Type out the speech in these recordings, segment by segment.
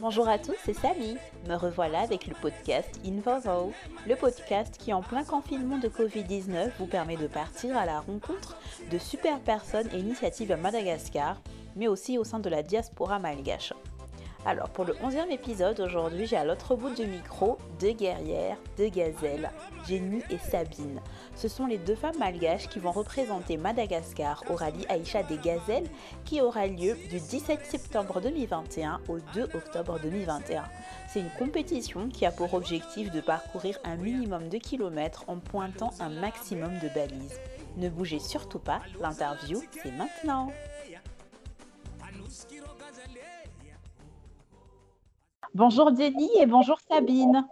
Bonjour à tous, c'est Samy. Me revoilà avec le podcast Invozo, le podcast qui en plein confinement de Covid-19 vous permet de partir à la rencontre de super personnes et initiatives à Madagascar, mais aussi au sein de la diaspora malgache. Alors pour le 11e épisode, aujourd'hui j'ai à l'autre bout du micro deux guerrières, deux gazelles, Jenny et Sabine. Ce sont les deux femmes malgaches qui vont représenter Madagascar au rallye Aïcha des Gazelles qui aura lieu du 17 septembre 2021 au 2 octobre 2021. C'est une compétition qui a pour objectif de parcourir un minimum de kilomètres en pointant un maximum de balises. Ne bougez surtout pas, l'interview c'est maintenant. Bonjour Jenny et bonjour Sabine.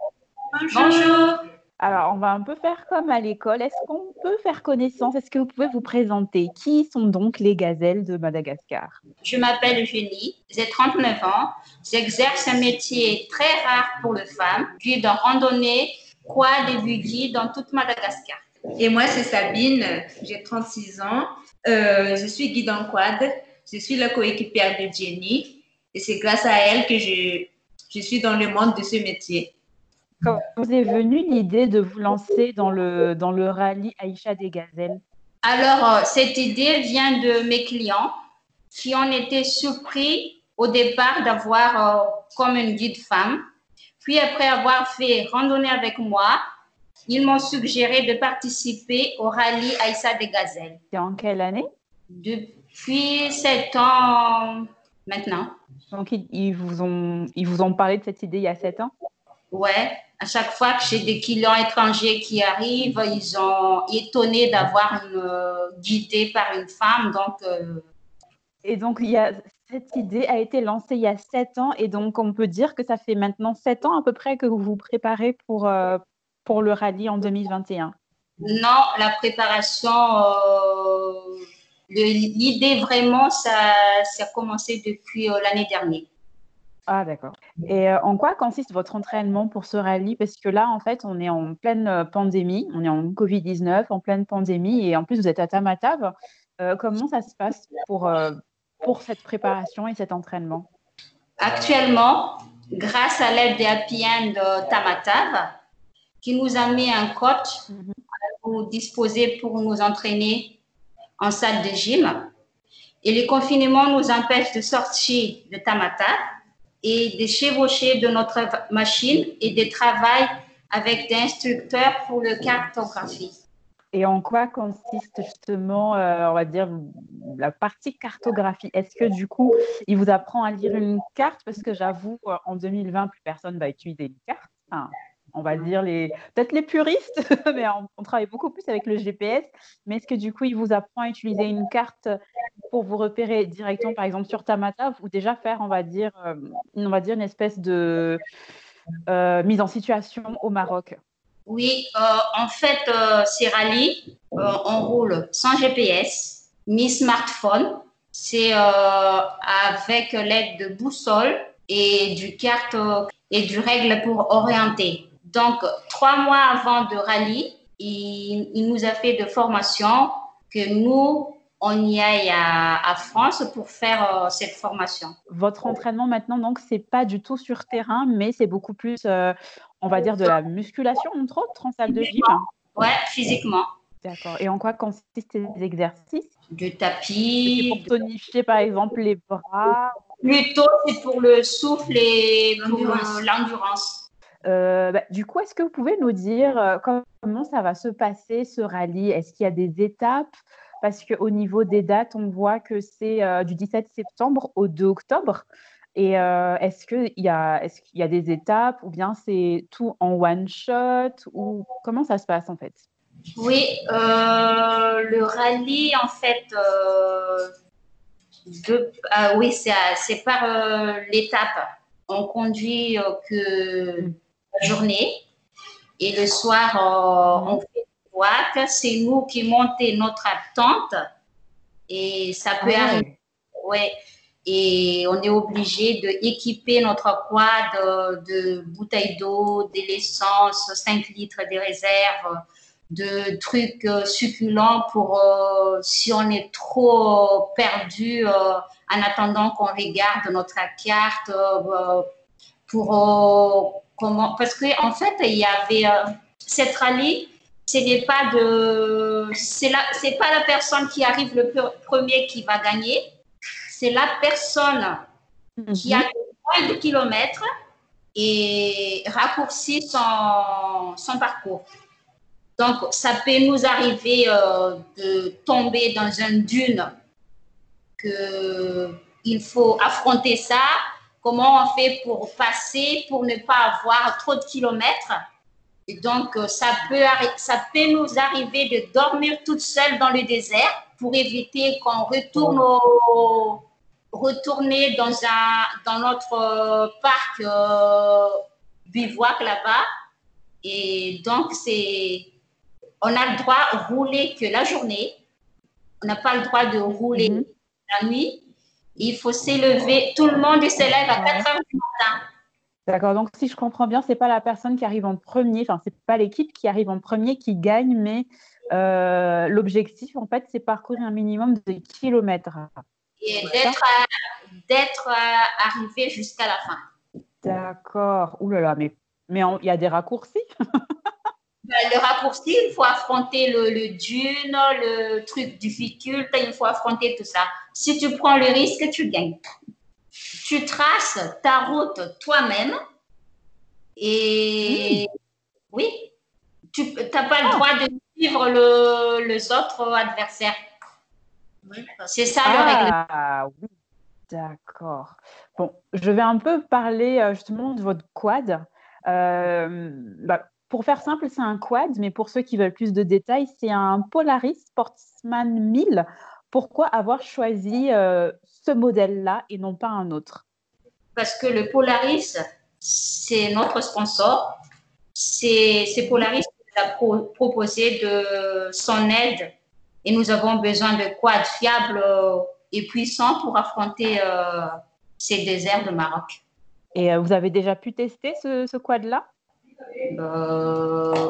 Bonjour. Alors, on va un peu faire comme à l'école. Est-ce qu'on peut faire connaissance? Est-ce que vous pouvez vous présenter? Qui sont donc les gazelles de Madagascar? Je m'appelle Jenny, j'ai 39 ans. J'exerce un métier très rare pour les femmes, guide en randonnée, quad et buggy dans toute Madagascar. Et moi, c'est Sabine, j'ai 36 ans. Euh, je suis guide en quad. Je suis la coéquipière de Jenny. Et c'est grâce à elle que je je suis dans le monde de ce métier. Quand vous est venue l'idée de vous lancer dans le, dans le rallye Aïcha des Gazelles? Alors, euh, cette idée vient de mes clients qui ont été surpris au départ d'avoir euh, comme une guide femme. Puis après avoir fait randonnée avec moi, ils m'ont suggéré de participer au rallye Aïcha des Gazelles. C'est en quelle année? Depuis sept ans maintenant. Donc, ils, vous ont, ils vous ont parlé de cette idée il y a sept ans Ouais, à chaque fois que j'ai des clients étrangers qui arrivent, ils sont étonnés d'avoir une euh, guidée par une femme. Donc, euh, Et donc, il y a, cette idée a été lancée il y a sept ans. Et donc, on peut dire que ça fait maintenant sept ans à peu près que vous vous préparez pour, euh, pour le rallye en 2021. Non, la préparation L'idée vraiment, ça, ça, a commencé depuis euh, l'année dernière. Ah, d'accord. Et euh, en quoi consiste votre entraînement pour ce rallye? Parce que là, en fait, on est en pleine euh, pandémie, on est en Covid-19, en pleine pandémie, et en plus, vous êtes à Tamatave. comment ça se passe pour, pour cette préparation et cet entraînement? Actuellement, grâce à l'aide des Happy de Tamatave, qui nous a mis un coach mhm. pour disposer pour nous entraîner en salle de gym. Et le confinement nous empêche de sortir de Tamata et de chevaucher de notre machine et de travailler avec des instructeurs pour le cartographie. Et en quoi consiste justement, euh, on va dire, la partie cartographie? Est-ce que du coup, il vous apprend à lire une carte? Parce que j'avoue, euh, en 2020, plus personne va utiliser une carte on va dire les peut-être les puristes, mais on, travaille beaucoup plus avec le GPS. Mais est-ce que du coup, il vous apprend à utiliser une carte pour vous repérer directement, par exemple sur Tamata, ou déjà faire, on va dire, euh, on va dire une espèce de euh, mise en situation au Maroc? Oui, euh, en fait, c'est rallye, on roule sans GPS, ni smartphone. C'est avec l'aide de boussole et du carte et du règle pour orienter. Donc, trois mois avant de rallye, il, nous a fait de formation que nous, on y aille à, France pour faire euh, cette formation. Votre entraînement maintenant, donc, c'est pas du tout sur terrain, mais c'est beaucoup plus, euh, on va dire, de la musculation, entre autres, en salle de gym. Ouais, physiquement. D'accord. Et en quoi consistent ces exercices? Du tapis. Pour tonifier, par exemple, les bras? Plutôt, c'est pour le souffle et pour l'endurance. Euh, bah, du coup, est-ce que vous pouvez nous dire euh, comment ça va se passer ce rallye? Est-ce qu'il y a des étapes? Parce qu'au niveau des dates, on voit que c'est euh, du 17 septembre au 2 octobre. Et est-ce qu'il y, a, est qu'il y a des étapes? Ou bien c'est tout en one shot? Ou comment ça se passe en fait? Oui, le rallye en fait, oui, c'est par l'étape. On conduit que mm journée. Et le soir, euh, on fait des C'est nous qui montons notre tente. Et ça peut ah arriver. Ouais. Et on est obligé d'équiper notre quad de, bouteilles d'eau, de l'essence, 5 litres de réserve, de trucs succulents pour si on est trop perdu en attendant qu'on regarde notre carte pour comment parce que en fait il y avait cette rallye ce n'est pas de c'est c'est pas la personne qui arrive le premier qui va gagner c'est la personne qui a mhm. moins de kilomètres et raccourcit son, son parcours. Donc, ça peut nous arriver euh, de tomber dans une dune, que il faut affronter ça. Comment on fait pour passer, pour ne pas avoir trop de kilomètres Et donc, euh, ça peut, ça peut nous arriver de dormir toute seule dans le désert pour éviter qu'on retourne au, retourner dans, un, dans notre euh, parc euh, bivouac là-bas. Et donc, c'est, on a le droit de rouler que la journée. On n'a pas le droit de rouler mhm. la nuit. Il faut s'élever. Tout le monde s'élève à 4 heures du matin. D'accord. Donc, si je comprends bien, c'est pas la personne qui arrive en premier. Enfin, c'est pas l'équipe qui arrive en premier qui gagne, mais euh, l'objectif, en fait, c'est parcourir un minimum de kilomètres et d'être arrivé jusqu'à la fin. D'accord. Ouh là là, mais mais il y a des raccourcis. Le raccourci, il faut affronter le, le, dune, le truc difficile, il faut affronter tout ça. Si tu prends le risque, tu gagnes. Tu traces ta route toi-même et hmm. oui, tu n'as pas le ah. droit de suivre le, les autres adversaires. C'est ça le règlement. Ah oui, d'accord. Bon, je vais un peu parler euh, justement de votre quad. Euh, bah, pour faire simple, c'est un quad, mais pour ceux qui veulent plus de détails, c'est un Polaris Sportsman 1000. Pourquoi avoir choisi euh, ce modèle-là et non pas un autre? Parce que le Polaris, c'est notre sponsor. C'est Polaris qui nous a proposé de son aide et nous avons besoin de quads fiables euh, et puissants pour affronter euh, ces déserts de Maroc. Et vous avez déjà pu tester ce, quad-là?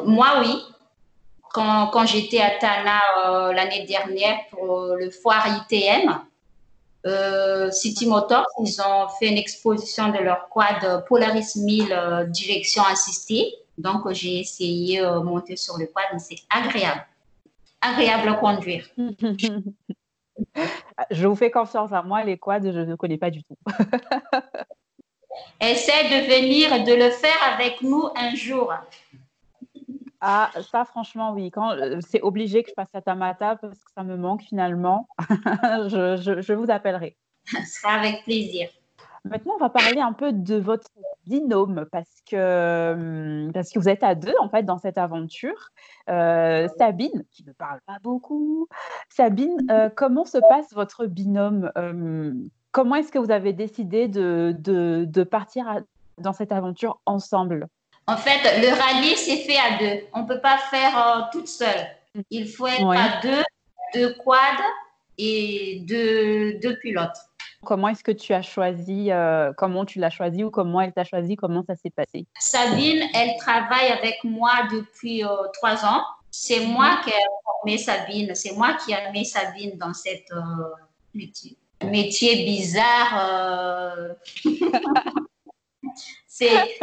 Moi, oui. Quand, quand j'étais à Tana l'année dernière pour le foire ITM, City Motors, ils ont fait une exposition de leur quad Polaris 1000 direction assistée. Donc, j'ai essayé de monter sur le quad, c'est agréable agréable à conduire. je vous fais confiance à moi, les quads, je ne connais pas du tout. Essaie de venir, de le faire avec nous un jour. Ah, ça, franchement, oui. Quand euh, c'est obligé que je passe à Tamata parce que ça me manque finalement, je, je vous appellerai. Ce sera avec plaisir. Maintenant, on va parler un peu de votre binôme parce que, hum, parce que vous êtes à deux en fait dans cette aventure. Euh, Sabine, qui ne parle pas beaucoup. Sabine, euh, comment se passe votre binôme hum, Comment est-ce que vous avez décidé de, de, partir dans cette aventure ensemble? En fait, le rallye, c'est fait à deux. On ne peut pas faire euh, toute seule. Il faut être à deux, deux quads et deux, deux pilotes. Comment est-ce que tu as choisi, euh, comment tu l'as choisi ou comment elle t'a choisi, comment ça s'est passé? Sabine, elle travaille avec moi depuis euh, trois ans. C'est moi mhm. qui ai formé Sabine, c'est moi qui ai mis Sabine dans cette euh, métier. bizarre. c'est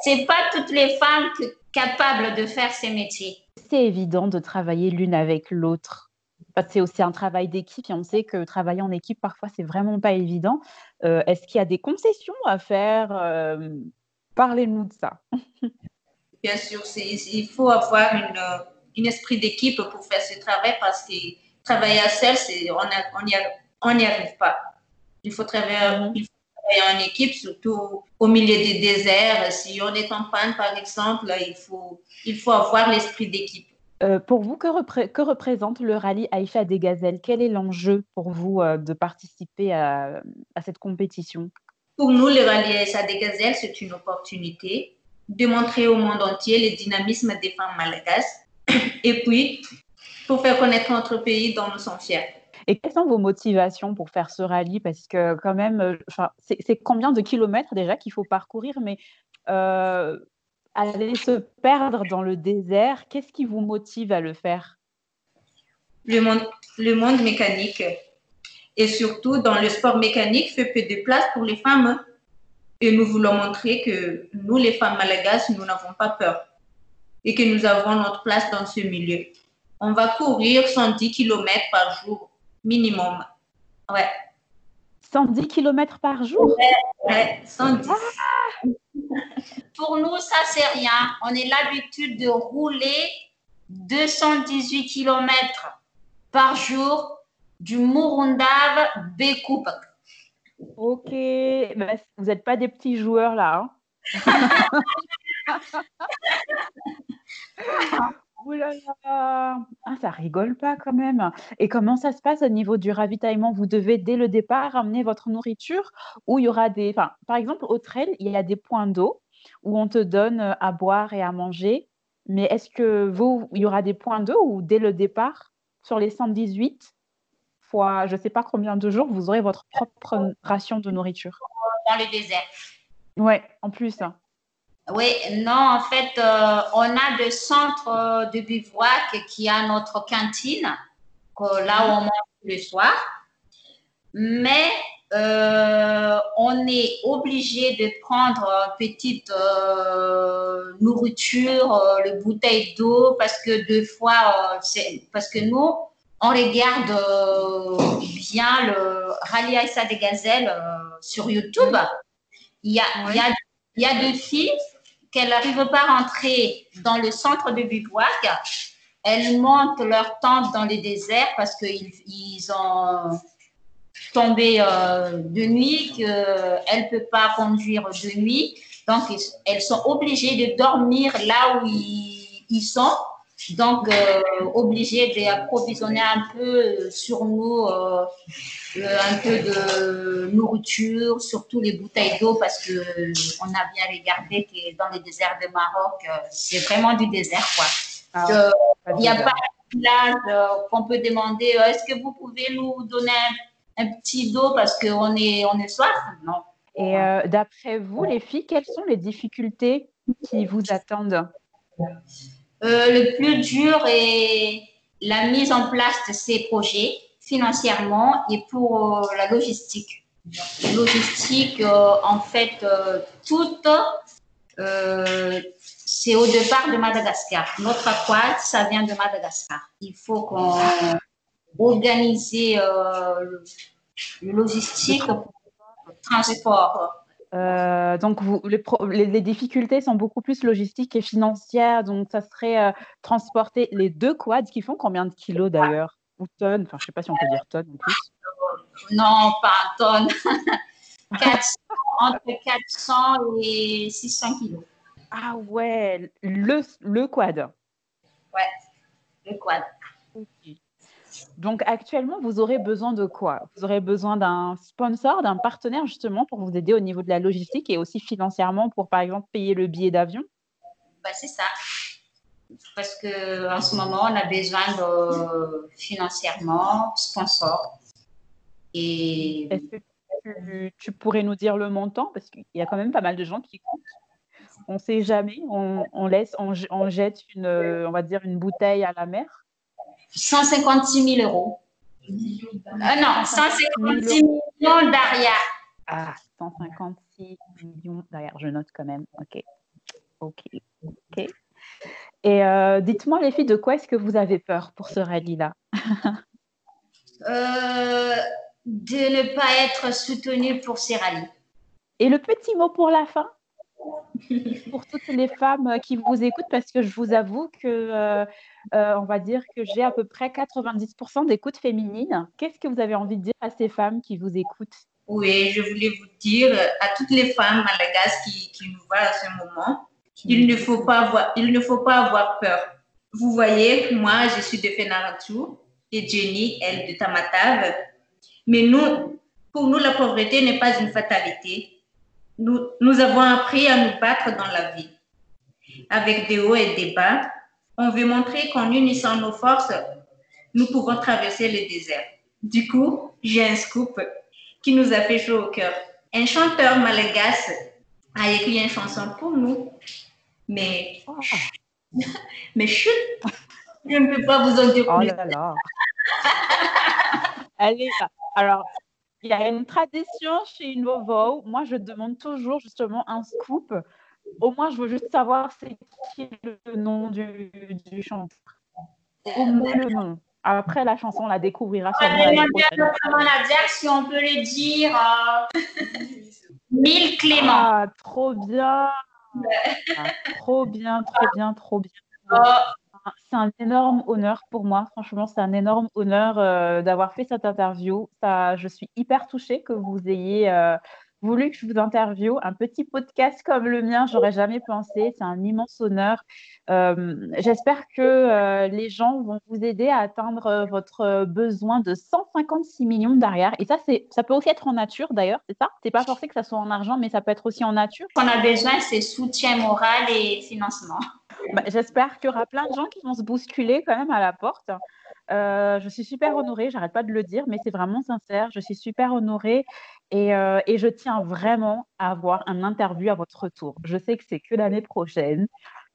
c'est pas toutes les femmes capables de faire ces métiers. C'est évident de travailler l'une avec l'autre c'est aussi un travail d'équipe et on sait que travailler en équipe, parfois, c'est vraiment pas évident. Euh, est-ce qu'il y a des concessions à faire euh, Parlez-nous de ça. Bien sûr, il faut avoir une, un esprit d'équipe pour faire ce travail parce que travailler à seul, on n'y arrive pas. Il faut, travailler, il faut travailler en équipe, surtout au milieu des déserts. Si on est en panne, par exemple, il faut, il faut avoir l'esprit d'équipe. Euh, pour vous, que, représente le rallye Aïcha des Gazelles? Quel est l'enjeu pour vous euh, de participer à, cette compétition? Pour nous, le rallye Aïcha des Gazelles, c'est une opportunité de montrer au monde entier le dynamisme des femmes malagases et puis pour faire connaître notre pays dont nous sommes fiers. Et quelles sont vos motivations pour faire ce rallye? Parce que quand même, euh, c'est combien de kilomètres déjà qu'il faut parcourir? Mais aller se perdre dans le désert, qu'est-ce qui vous motive à le faire? Le monde, mécanique. Et surtout, dans le sport mécanique, fait peu de place pour les femmes. Et nous voulons montrer que nous, les femmes malagasy, nous n'avons pas peur et que nous avons notre place dans ce milieu. On va courir 110 km par jour, minimum. Ouais. 110 km par jour Ouais, 110. Pour nous, ça, c'est rien. On a l'habitude de rouler 218 km par jour du Murundav Bekup. Ok, vous n'êtes pas des petits joueurs là. Hein Ouh là là. Ah, ça rigole pas quand même. Et comment ça se passe au niveau du ravitaillement? Vous devez dès le départ amener votre nourriture ou il y aura des. Enfin, par exemple, au trail, il y a des points d'eau où on te donne euh, à boire et à manger. Mais est-ce que vous, il y aura des points d'eau ou dès le départ, sur les 118 fois je ne sais pas combien de jours, vous aurez votre propre ration de nourriture? Dans le désert. Ouais, en plus. hein. Oui, non, en fait, euh, on a des centres euh, de bivouac qui a notre cantine, que- là où on mange le soir. Mais euh, on est obligé de prendre petite euh, nourriture, euh, le bouteille d'eau, parce que deux fois, parce que nous, on regarde bien le Rallye Aïssa des Gazelles sur YouTube. Il y a, il y a, il y a deux filles qu'elles n'arrivent pas à rentrer dans le centre de bivouac. Elles montent leur tente dans les déserts parce qu'ils ils ont tombé euh, de nuit, qu'elles ne peuvent pas conduire de nuit. Donc, elles sont obligées de dormir là où ils, sont. Donc, euh, obligées d'approvisionner un peu sur nous euh, euh, un peu de nourriture, surtout les bouteilles d'eau, parce que euh, on a bien regardé que dans le désert de Maroc, euh, c'est vraiment du désert, quoi. Ah, Euh, Il n'y a pas de village euh, qu'on peut demander euh, est-ce que vous pouvez nous donner un, un petit d'eau parce qu'on est, on est soif? Non. Et euh, d'après vous, les filles, quelles sont les difficultés qui vous attendent? Euh, le plus dur est la mise en place de ces projets financièrement et pour euh, la logistique. Logistique, euh, en fait, euh, tout, euh, c'est au départ de Madagascar. Notre aquat, ça vient de Madagascar. Il faut qu'on organise le, logistique pour le transport. Donc, les, difficultés sont beaucoup plus logistiques et financières. Donc, ça serait transporter les deux quads qui font combien de kilos d'ailleurs? Ou tonnes Enfin, je ne sais pas si on peut dire tonnes en plus. Non, pas un tonne. 400, entre 400 et 600 kilos. Ah ouais, le, le quad. Le quad. Donc, actuellement, vous aurez besoin de quoi? Vous aurez besoin d'un sponsor, d'un partenaire justement pour vous aider au niveau de la logistique et aussi financièrement pour, par exemple, payer le billet d'avion? Bah, c'est ça. Parce que en ce moment, on a besoin de financièrement, sponsor. Et Est-ce que tu, tu pourrais nous dire le montant? Parce qu'il y a quand même pas mal de gens qui écoutent. On ne sait jamais, on, on laisse, on, jette une, euh, on va dire une bouteille à la mer. 156 000 euros. Ah non, 156 millions d'Aria. Ah, 156 millions derrière, je note quand même. Ok, ok, ok. Et euh, dites-moi les filles, de quoi est-ce que vous avez peur pour ce rallye-là? Euh, de ne pas être soutenu pour ces rallyes. Et le petit mot pour la fin? Pour toutes les femmes qui vous écoutent, parce que je vous avoue que, euh, on va dire que j'ai à peu près 90% d'écoute féminine. Qu'est-ce que vous avez envie de dire à ces femmes qui vous écoutent? Oui, je voulais vous dire à toutes les femmes malagasy qui, qui nous voient à ce moment, il ne faut pas avoir, il ne faut pas avoir peur. Vous voyez, moi, je suis de Fenaratu et Jenny, elle de Tamatave. Mais nous, pour nous, la pauvreté n'est pas une fatalité. Nous, nous avons appris à nous battre dans la vie. Avec des hauts et des bas, on veut montrer qu'en unissant nos forces, nous pouvons traverser le désert. Du coup, j'ai un scoop qui nous a fait chaud au cœur. Un chanteur malagasy a écrit une chanson pour nous. Mais, Oh, mais chut, je ne peux pas vous en dire oh plus. là là. Allez, alors, il y a une tradition chez Invovo. Moi, je demande toujours justement un scoop. Au moins, je veux juste savoir c'est qui le nom du, du chanteur. Au moins le nom. Après, la chanson, on la découvrira prochaine. notre manager si on peut le dire. euh, Mille Clément. Ah, trop bien. Ah, trop bien, trop bien, trop bien. Euh, C'est un énorme honneur pour moi. Franchement, c'est un énorme honneur euh, d'avoir fait cette interview. Ça, je suis hyper touchée que vous ayez euh, voulu que je vous interviewe. Un petit podcast comme le mien, j'aurais jamais pensé. C'est un immense honneur. Euh, J'espère que euh, les gens vont vous aider à atteindre euh, votre besoin de 156 millions derrière. Et ça, ça peut aussi être en nature d'ailleurs, c'est ça? C'est pas forcé que ça soit en argent, mais ça peut être aussi en nature. Ce qu'on a besoin, c'est soutien moral et financement. Bah, J'espère qu'il y aura plein de gens qui vont se bousculer quand même à la porte. Euh, je suis super honorée, j'arrête pas de le dire, mais c'est vraiment sincère. Je suis super honorée et, euh, et je tiens vraiment à avoir un interview à votre retour. Je sais que c'est que l'année prochaine,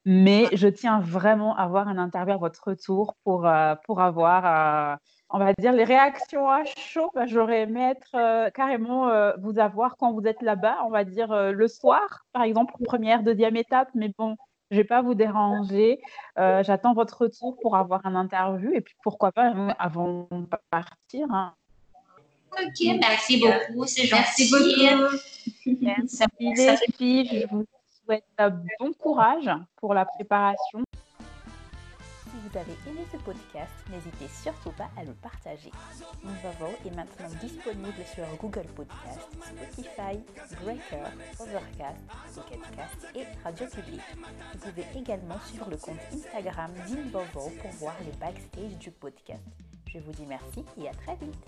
mais je tiens vraiment à avoir un interview à votre retour pour, euh, pour avoir, on va dire, les réactions à chaud. Bah, J'aurais aimé être carrément vous avoir quand vous êtes là-bas, on va dire le soir, par exemple, première, deuxième étape, mais bon. Je vais pas vous déranger. Euh, J'attends votre retour pour avoir un interview et puis pourquoi pas avant de partir. hein. Ok, merci beaucoup, c'est gentil. Merci beaucoup. Puis ça les filles, je vous souhaite euh, bon courage pour la préparation. Vous avez aimé ce podcast, n'hésitez surtout pas à le partager. Invovo est maintenant disponible sur Google Podcast, Spotify, Breaker, Overcast, Pocketcast et Radio Public. Vous pouvez également suivre le compte Instagram d'Invovo pour voir les backstage du podcast. Je vous dis merci et à très vite.